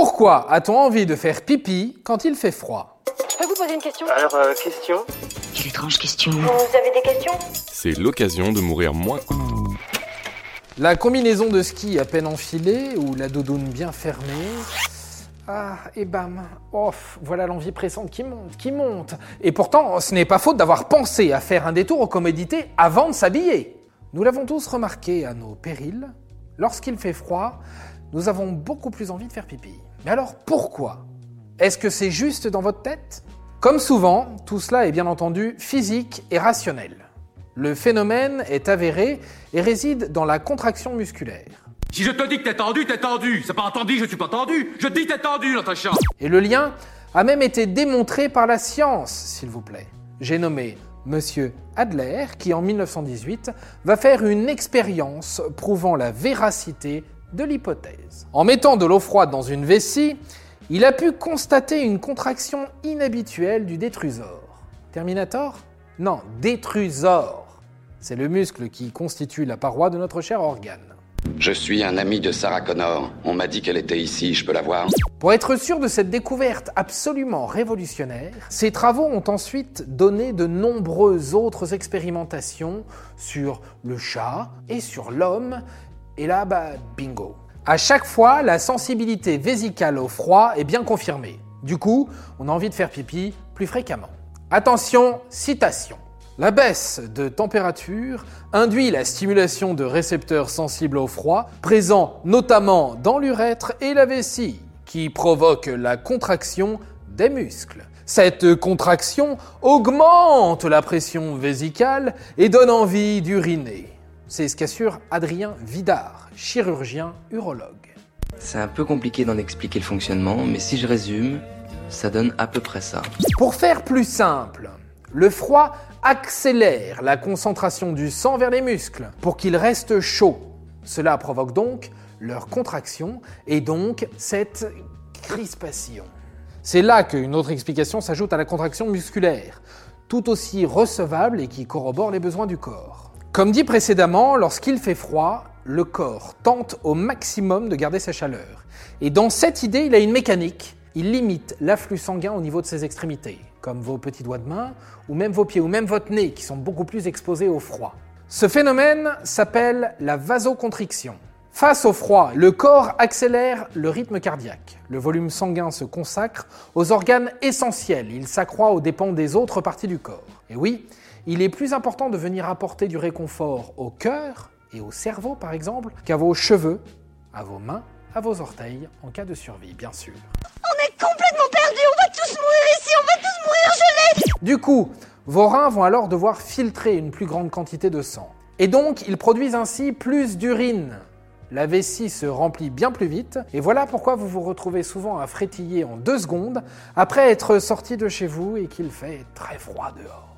Pourquoi a-t-on envie de faire pipi quand il fait froid Je peux vous poser une question Alors, euh, question Quelle étrange question. Vous avez des questions C'est l'occasion de mourir moins. La combinaison de ski à peine enfilée ou la doudoune bien fermée. Ah, et bam. Oh, voilà l'envie pressante qui monte, qui monte. Et pourtant, ce n'est pas faute d'avoir pensé à faire un détour aux commodités avant de s'habiller. Nous l'avons tous remarqué à nos périls, lorsqu'il fait froid, nous avons beaucoup plus envie de faire pipi. Mais alors pourquoi? Est-ce que c'est juste dans votre tête? Comme souvent, tout cela est bien entendu physique et rationnel. Le phénomène est avéré et réside dans la contraction musculaire. Si je te dis que t'es tendu, t'es tendu. C'est pas entendu, je suis pas tendu. Je dis t'es tendu, Natacha. Et le lien a même été démontré par la science, s'il vous plaît. J'ai nommé Monsieur Adler, qui en 1918 va faire une expérience prouvant la véracité de l'hypothèse. En mettant de l'eau froide dans une vessie, il a pu constater une contraction inhabituelle du détrusor. Terminator? Non, détrusor. C'est le muscle qui constitue la paroi de notre cher organe. Je suis un ami de Sarah Connor. On m'a dit qu'elle était ici, je peux la voir Pour être sûr de cette découverte absolument révolutionnaire, ces travaux ont ensuite donné de nombreuses autres expérimentations sur le chat et sur l'homme, et là, bah, bingo. À chaque fois, la sensibilité vésicale au froid est bien confirmée. Du coup, on a envie de faire pipi plus fréquemment. Attention, citation. La baisse de température induit la stimulation de récepteurs sensibles au froid, présents notamment dans l'urètre et la vessie, qui provoque la contraction des muscles. Cette contraction augmente la pression vésicale et donne envie d'uriner. C'est ce qu'assure Adrien Vidard, chirurgien urologue. C'est un peu compliqué d'en expliquer le fonctionnement, mais si je résume, ça donne à peu près ça. Pour faire plus simple, le froid accélère la concentration du sang vers les muscles pour qu'ils restent chauds. Cela provoque donc leur contraction et donc cette crispation. C'est là qu'une autre explication s'ajoute à la contraction musculaire, tout aussi recevable et qui corrobore les besoins du corps. Comme dit précédemment, lorsqu'il fait froid, le corps tente au maximum de garder sa chaleur. Et dans cette idée, il a une mécanique. Il limite l'afflux sanguin au niveau de ses extrémités, comme vos petits doigts de main, ou même vos pieds, ou même votre nez, qui sont beaucoup plus exposés au froid. Ce phénomène s'appelle la vasoconstriction. Face au froid, le corps accélère le rythme cardiaque. Le volume sanguin se consacre aux organes essentiels. Il s'accroît aux dépens des autres parties du corps. Et oui, il est plus important de venir apporter du réconfort au cœur et au cerveau, par exemple, qu'à vos cheveux, à vos mains, à vos orteils, en cas de survie, bien sûr. On est complètement perdus, on va tous mourir ici, on va tous mourir gelés Du coup, vos reins vont alors devoir filtrer une plus grande quantité de sang. Et donc, ils produisent ainsi plus d'urine. La vessie se remplit bien plus vite, et voilà pourquoi vous vous retrouvez souvent à frétiller en deux secondes après être sorti de chez vous et qu'il fait très froid dehors.